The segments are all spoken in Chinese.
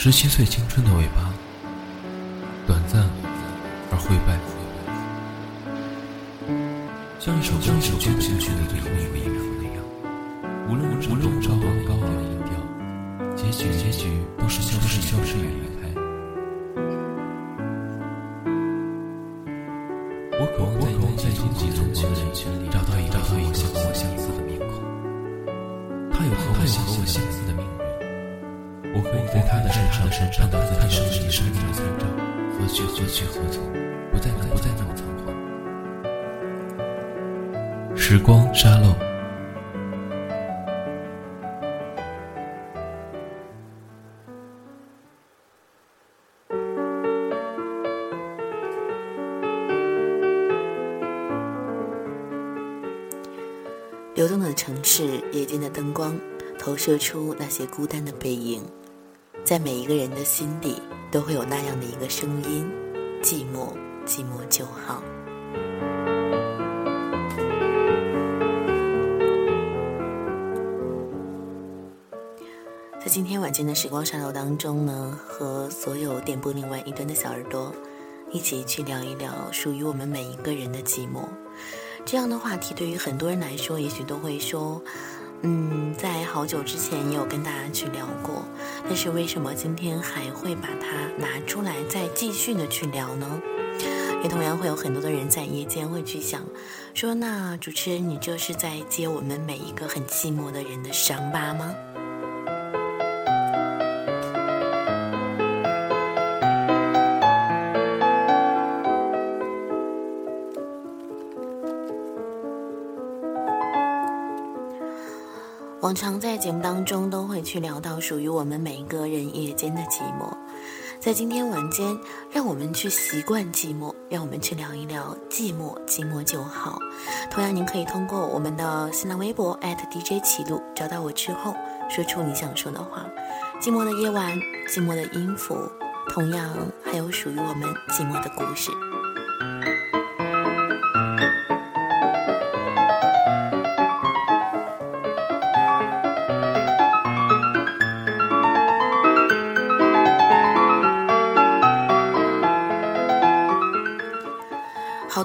十七岁青春的尾巴，短暂而灰败，像一首歌曲卷进去的最后一个音符那样。无论无论高昂高昂的音调，结局结局都是消失消失与离开。我渴望在拥挤拥挤拥挤的人群里他的身上看到自己生命生命的参照，何去何去何从，不再不再那么仓皇。时光沙漏。流动的城市，夜间的灯光，投射出那些孤单的背影。在每一个人的心底，都会有那样的一个声音：寂寞，寂寞就好。在今天晚间的时光沙漏当中呢，和所有点播另外一端的小耳朵，一起去聊一聊属于我们每一个人的寂寞。这样的话题对于很多人来说，也许都会说。嗯，在好久之前也有跟大家去聊过，但是为什么今天还会把它拿出来再继续的去聊呢？也同样会有很多的人在夜间会去想，说那主持人你这是在揭我们每一个很寂寞的人的伤疤吗？往常在节目当中都会去聊到属于我们每一个人夜间的寂寞，在今天晚间，让我们去习惯寂寞，让我们去聊一聊寂寞，寂寞就好。同样，您可以通过我们的新浪微博 @DJ 启路找到我之后，说出你想说的话。寂寞的夜晚，寂寞的音符，同样还有属于我们寂寞的故事。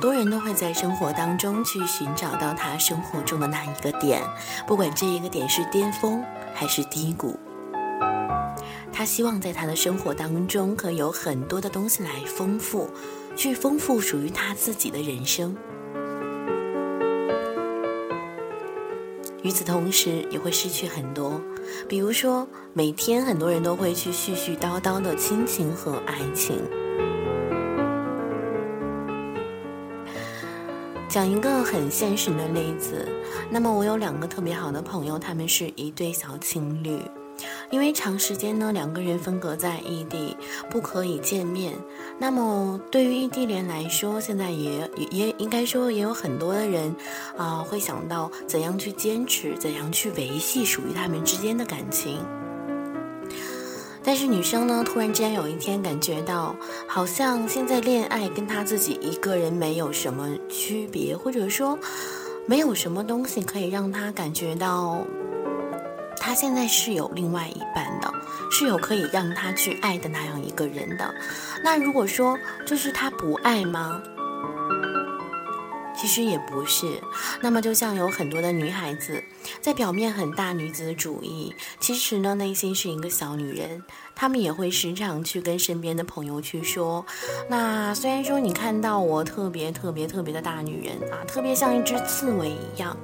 多人都会在生活当中去寻找到他生活中的那一个点，不管这一个点是巅峰还是低谷。他希望在他的生活当中可以有很多的东西来丰富，去丰富属于他自己的人生。与此同时，也会失去很多，比如说每天很多人都会去絮絮叨叨的亲情和爱情。讲一个很现实的例子，那么我有两个特别好的朋友，他们是一对小情侣，因为长时间呢两个人分隔在异地，不可以见面。那么对于异地恋来说，现在也也应该说也有很多的人啊会想到怎样去坚持，怎样去维系属于他们之间的感情。但是女生呢，突然之间有一天感觉到，好像现在恋爱跟她自己一个人没有什么区别，或者说，没有什么东西可以让她感觉到，她现在是有另外一半的，是有可以让她去爱的那样一个人的。那如果说，就是她不爱吗？其实也不是，那么就像有很多的女孩子，在表面很大女子主义，其实呢内心是一个小女人。她们也会时常去跟身边的朋友去说，那虽然说你看到我特别特别特别的大女人啊，特别像一只刺猬一样，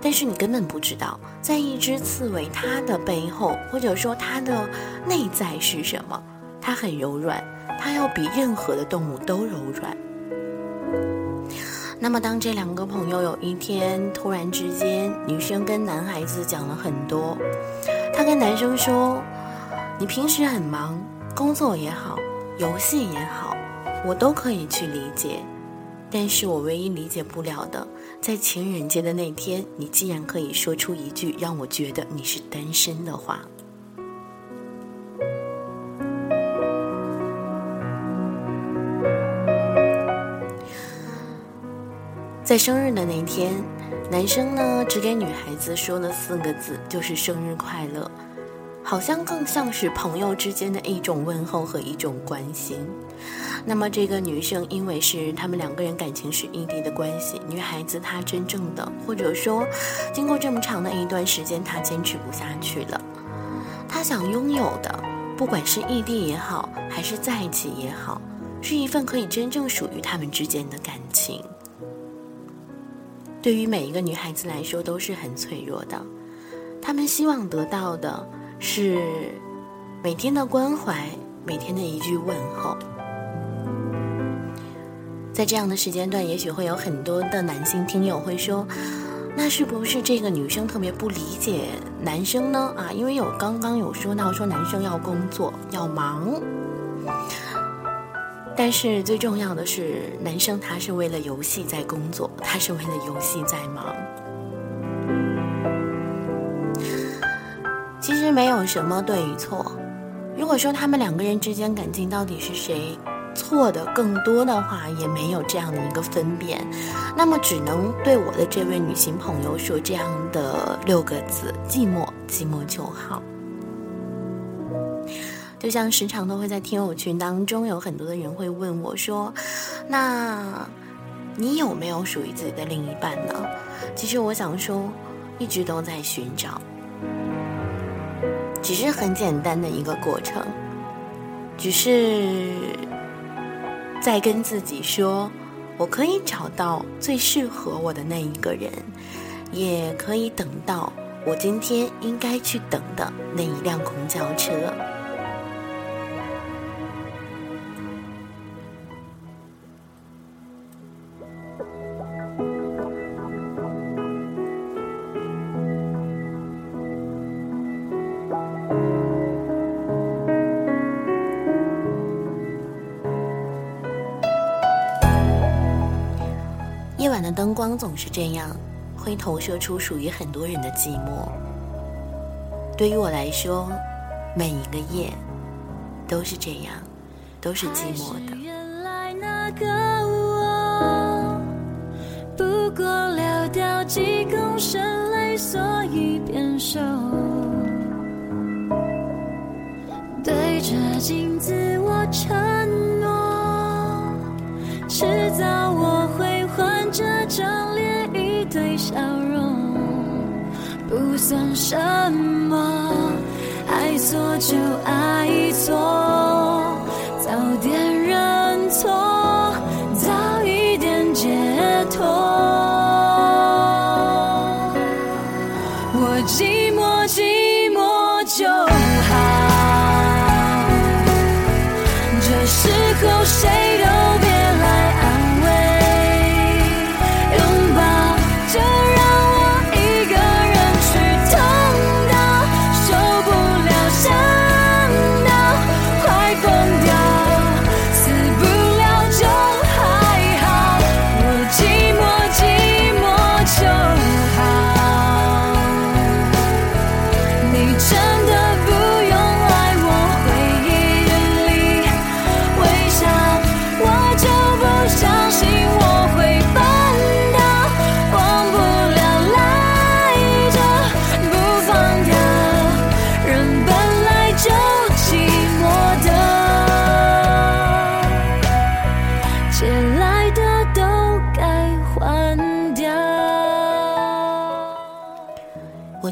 但是你根本不知道，在一只刺猬它的背后，或者说它的内在是什么？它很柔软，它要比任何的动物都柔软。那么，当这两个朋友有一天突然之间，女生跟男孩子讲了很多，她跟男生说：“你平时很忙，工作也好，游戏也好，我都可以去理解。但是我唯一理解不了的，在情人节的那天，你竟然可以说出一句让我觉得你是单身的话。”在生日的那天，男生呢只给女孩子说了四个字，就是“生日快乐”。好像更像是朋友之间的一种问候和一种关心。那么这个女生因为是他们两个人感情是异地的关系，女孩子她真正的或者说经过这么长的一段时间，她坚持不下去了。她想拥有的，不管是异地也好，还是在一起也好，是一份可以真正属于他们之间的感情。对于每一个女孩子来说都是很脆弱的，她们希望得到的是每天的关怀，每天的一句问候。在这样的时间段，也许会有很多的男性听友会说：“那是不是这个女生特别不理解男生呢？”啊，因为有刚刚有说到说男生要工作要忙，但是最重要的是，男生他是为了游戏在工作，他是为了游戏在忙。其实没有什么对与错。如果说他们两个人之间感情到底是谁？错的更多的话也没有这样的一个分辨，那么只能对我的这位女性朋友说这样的六个字：寂寞，寂寞就好。就像时常都会在听友群当中，有很多的人会问我说：“那你有没有属于自己的另一半呢？”其实我想说，一直都在寻找，只是很简单的一个过程，只是。在跟自己说，我可以找到最适合我的那一个人，也可以等到我今天应该去等的那一辆公交车。灯光总是这样，会投射出属于很多人的寂寞。对于我来说，每一个夜都是这样，都是寂寞的。原来那个我不过流掉几公升泪，所以变瘦。对着镜子，我承诺，迟早我算什么。爱错就爱错，早点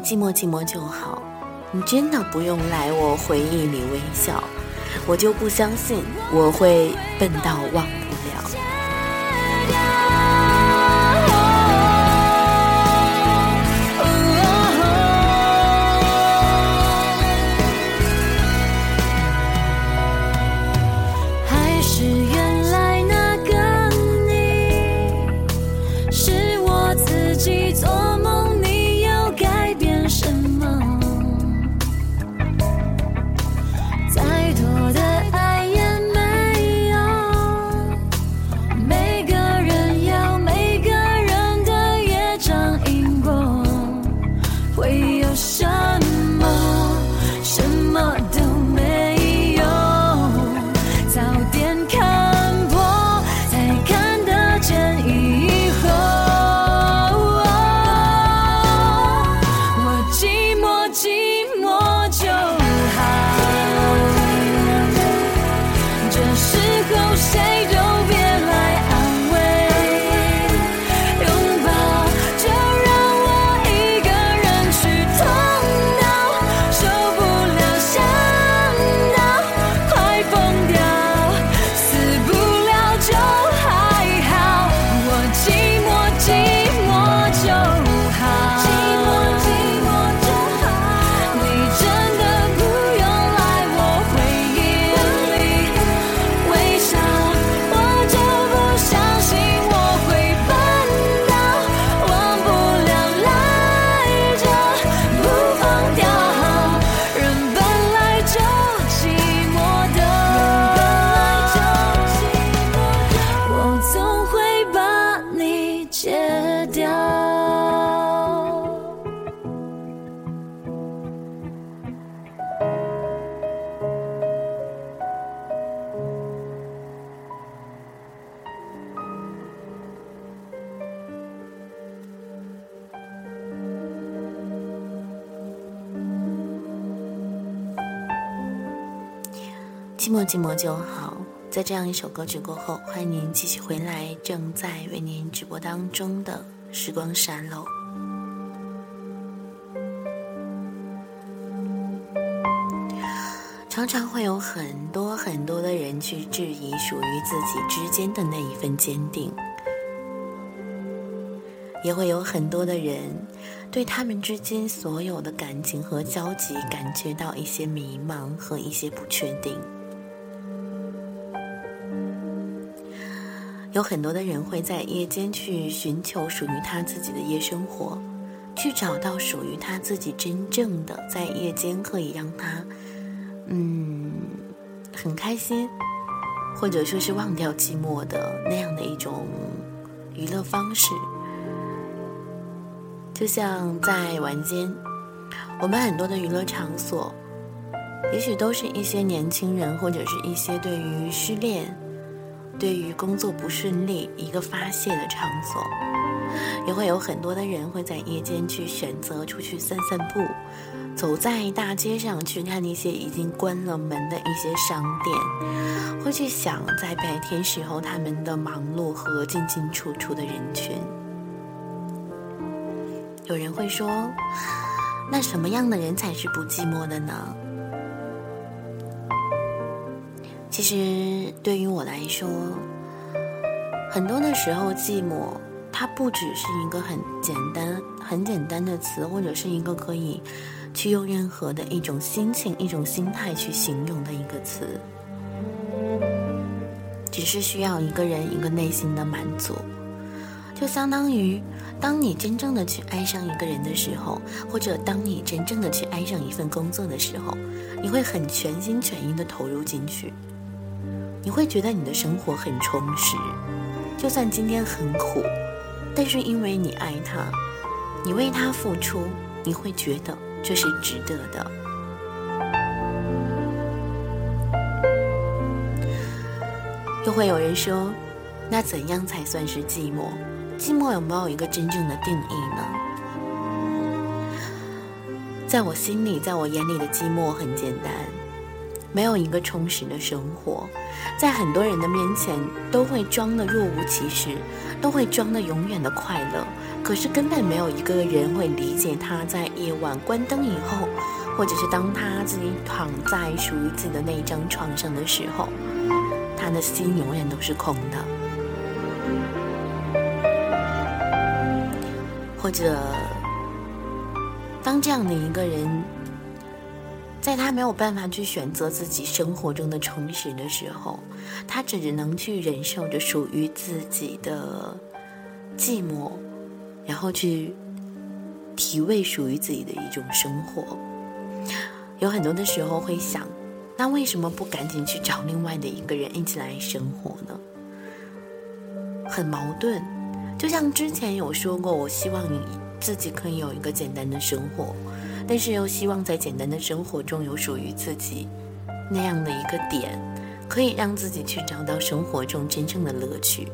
寂寞寂寞就好，你真的不用来我回忆里微笑，我就不相信我会笨到忘寂寞寂寞就好。在这样一首歌曲过后，欢迎您继续回来，正在为您直播当中的时光沙漏。常常会有很多很多的人去质疑属于自己之间的那一份坚定，也会有很多的人对他们之间所有的感情和交集感觉到一些迷茫和一些不确定。有很多的人会在夜间去寻求属于他自己的夜生活，去找到属于他自己真正的在夜间可以让他。嗯，很开心，或者说是忘掉寂寞的那样的一种娱乐方式。就像在晚间，我们很多的娱乐场所，也许都是一些年轻人或者是一些对于失恋、对于工作不顺利一个发泄的场所，也会有很多的人会在夜间去选择出去散散步。走在大街上去看那些已经关了门的一些商店，会去想在白天时候他们的忙碌和进进出出的人群。有人会说，那什么样的人才是不寂寞的呢？其实对于我来说，很多的时候寂寞，它不只是一个很简单、很简单的词，或者是一个可以。去用任何的一种心情、一种心态去形容的一个词，只是需要一个人一个内心的满足，就相当于当你真正的去爱上一个人的时候，或者当你真正的去爱上一份工作的时候，你会很全心全意的投入进去，你会觉得你的生活很充实，就算今天很苦，但是因为你爱他，你为他付出，你会觉得。这是值得的。又会有人说：“那怎样才算是寂寞？寂寞有没有一个真正的定义呢？”在我心里，在我眼里的寂寞很简单，没有一个充实的生活，在很多人的面前都会装的若无其事，都会装的永远的快乐。可是根本没有一个人会理解他在夜晚关灯以后，或者是当他自己躺在属于自己的那张床上的时候，他的心永远都是空的。或者，当这样的一个人，在他没有办法去选择自己生活中的充实的时候，他只能去忍受着属于自己的寂寞。然后去体味属于自己的一种生活，有很多的时候会想，那为什么不赶紧去找另外的一个人一起来生活呢？很矛盾。就像之前有说过，我希望你自己可以有一个简单的生活，但是又希望在简单的生活中有属于自己那样的一个点，可以让自己去找到生活中真正的乐趣。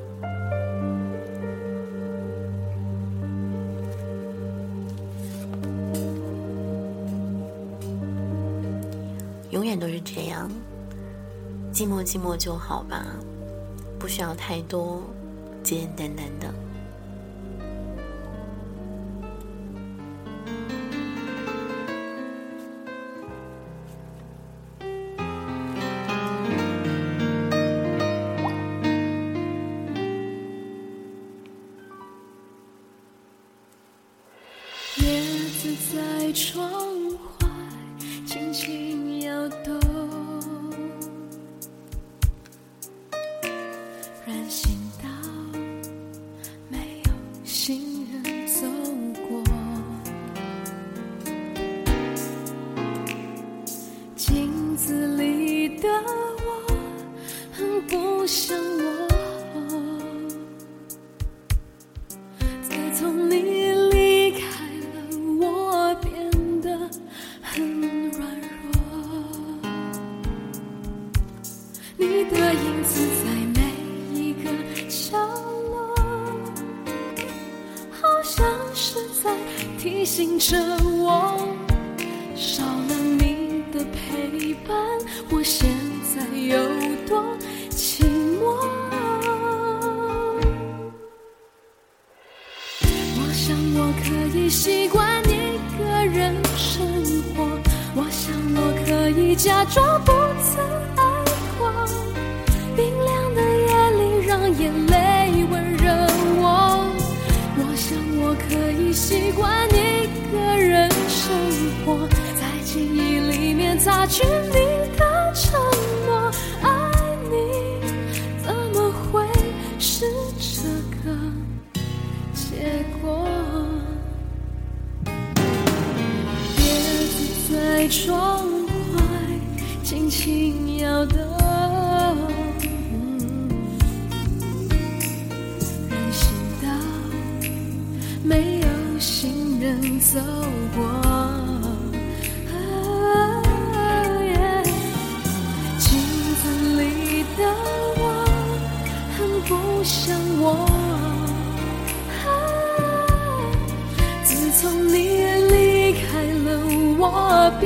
永远都是这样，寂寞寂寞就好吧，不需要太多，简简单单的。子在窗外轻轻。我，现在。有多寂寞。我想我可以习惯一个人生活，我想我可以假装不曾爱过。冰凉的夜里，让眼泪温热我。我想我可以习惯一个人生活，在记忆里面擦去你在窗外轻轻摇动。人行道没有行人走过。啊耶镜子里的我很不像我。啊自从你离开了，我变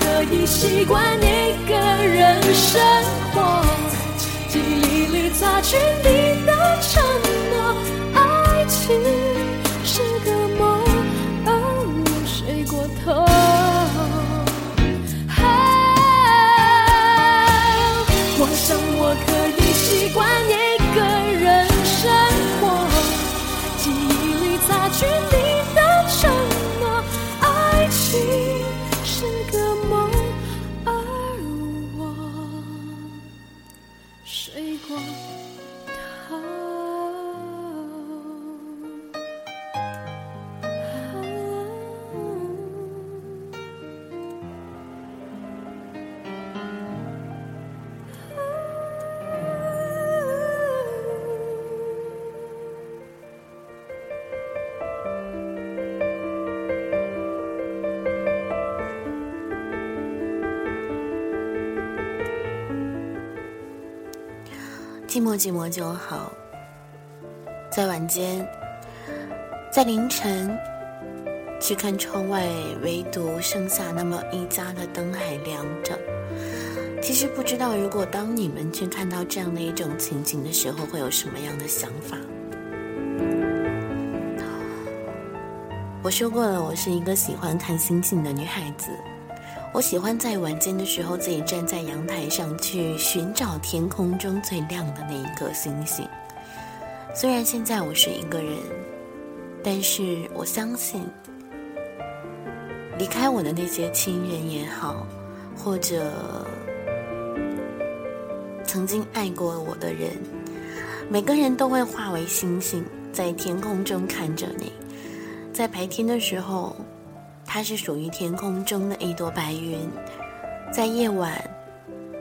可以习惯一个人生活，记忆里擦去你的承诺。爱情是个梦，而我睡过头。我想我可以习惯寂寞就好，在晚间，在凌晨，去看窗外，唯独剩下那么一家的灯还亮着。其实不知道，如果当你们去看到这样的一种情景的时候，会有什么样的想法？我说过了，我是一个喜欢看星星的女孩子。我喜欢在晚间的时候自己站在阳台上去寻找天空中最亮的那一颗星星。虽然现在我是一个人，但是我相信，离开我的那些亲人也好，或者曾经爱过我的人，每个人都会化为星星，在天空中看着你。在白天的时候，它是属于天空中的一朵白云；在夜晚，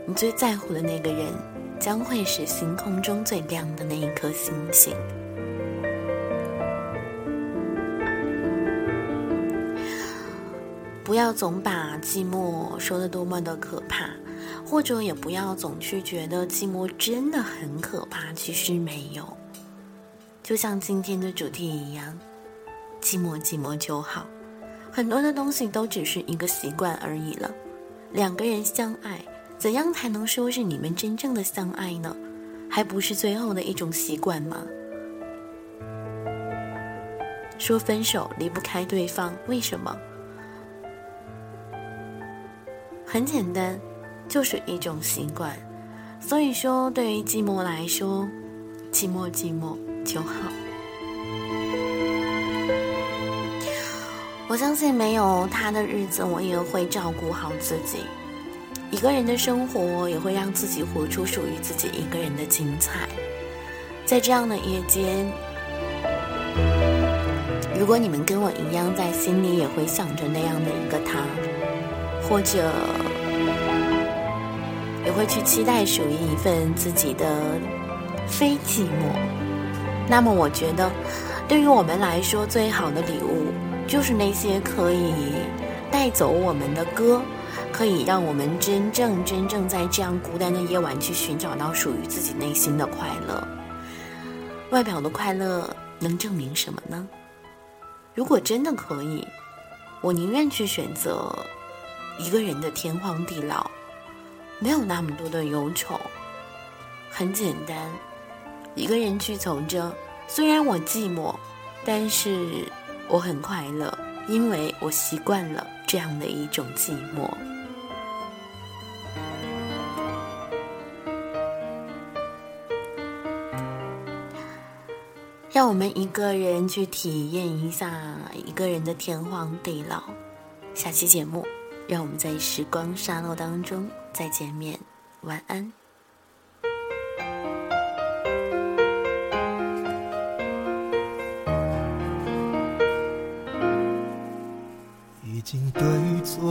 你最在乎的那个人，将会是星空中最亮的那一颗星星。不要总把寂寞说的多么的可怕，或者也不要总去觉得寂寞真的很可怕，其实没有。就像今天的主题一样。寂寞寂寞就好，很多的东西都只是一个习惯而已了。两个人相爱，怎样才能说是你们真正的相爱呢？还不是最后的一种习惯吗？说分手离不开对方，为什么？很简单，就是一种习惯。所以说，对于寂寞来说，寂寞寂寞就好。我相信没有他的日子，我也会照顾好自己。一个人的生活也会让自己活出属于自己一个人的精彩。在这样的夜间，如果你们跟我一样，在心里也会想着那样的一个他，或者也会去期待属于一份自己的非寂寞，那么我觉得，对于我们来说，最好的礼物就是那些可以带走我们的歌。可以让我们真正真正在这样孤单的夜晚去寻找到属于自己内心的快乐。外表的快乐能证明什么呢？如果真的可以，我宁愿去选择一个人的天荒地老，没有那么多的忧愁。很简单，一个人去走着，虽然我寂寞，但是我很快乐，因为我习惯了这样的一种寂寞。让我们一个人去体验一下一个人的天荒地老。下期节目，让我们在时光沙漏当中再见面。晚安。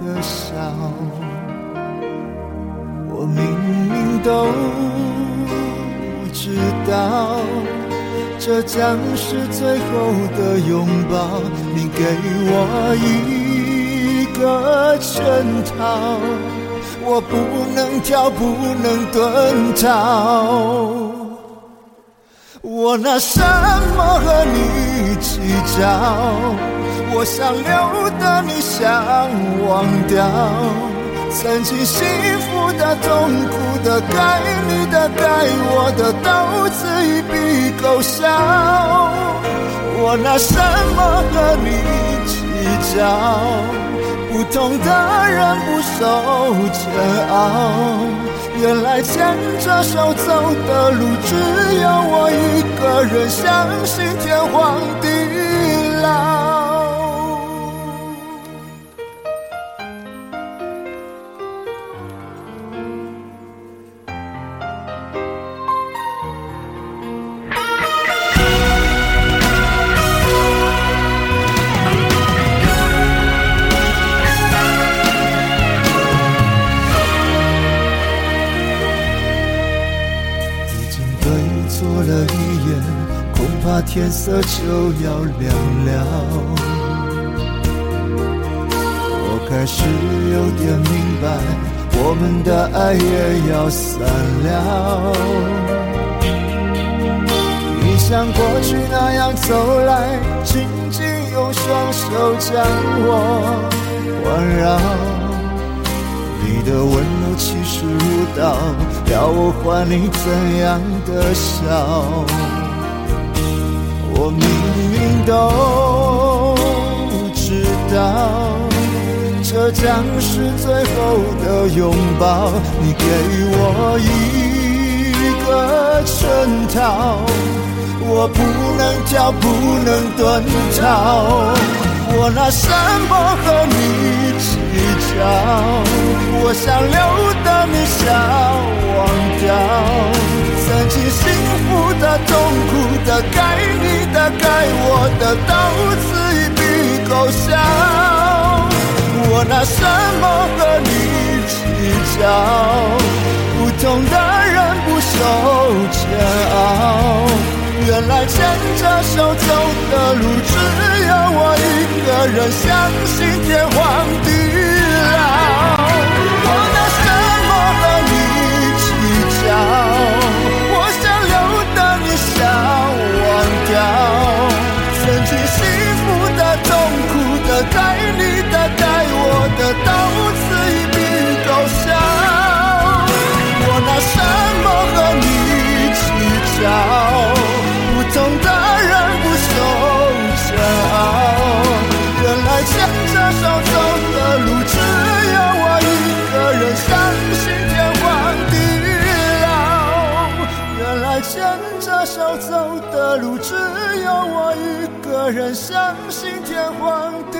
的笑？我明明都知道。这将是最后的拥抱，你给我一个圈套，我不能跳，不能遁逃。我拿什么和你计较？我想留的，你想忘掉。曾经幸福的、痛苦的、该你的、该我的，都此一笔勾销。我拿什么和你计较？不同的人不受煎熬。原来牵着手走的路，只有我一个人，相信天荒地怕天色就要亮了，我开始有点明白，我们的爱也要散了。你像过去那样走来，紧紧用双手将我环绕，你的温柔气势如刀，要我还你怎样的笑？我明明都知道，这将是最后的拥抱。你给我一个圈套，我不能跳，不能遁逃。我拿什么和你计较？我想留的，你想忘掉。曾经幸福的、痛苦的、该你的、该我的，都此一笔勾销。我拿什么和你计较？不同的人不受煎熬。原来牵着手走的路，只有我一个人，相信天荒地老。该你的、该我的，都此一笔勾销。我拿什么和你计较？不懂的人不休笑。原来牵着手走的路，只有我一个人。相信天荒地老。原来牵着手走的路，只有我一个人。相信天荒地。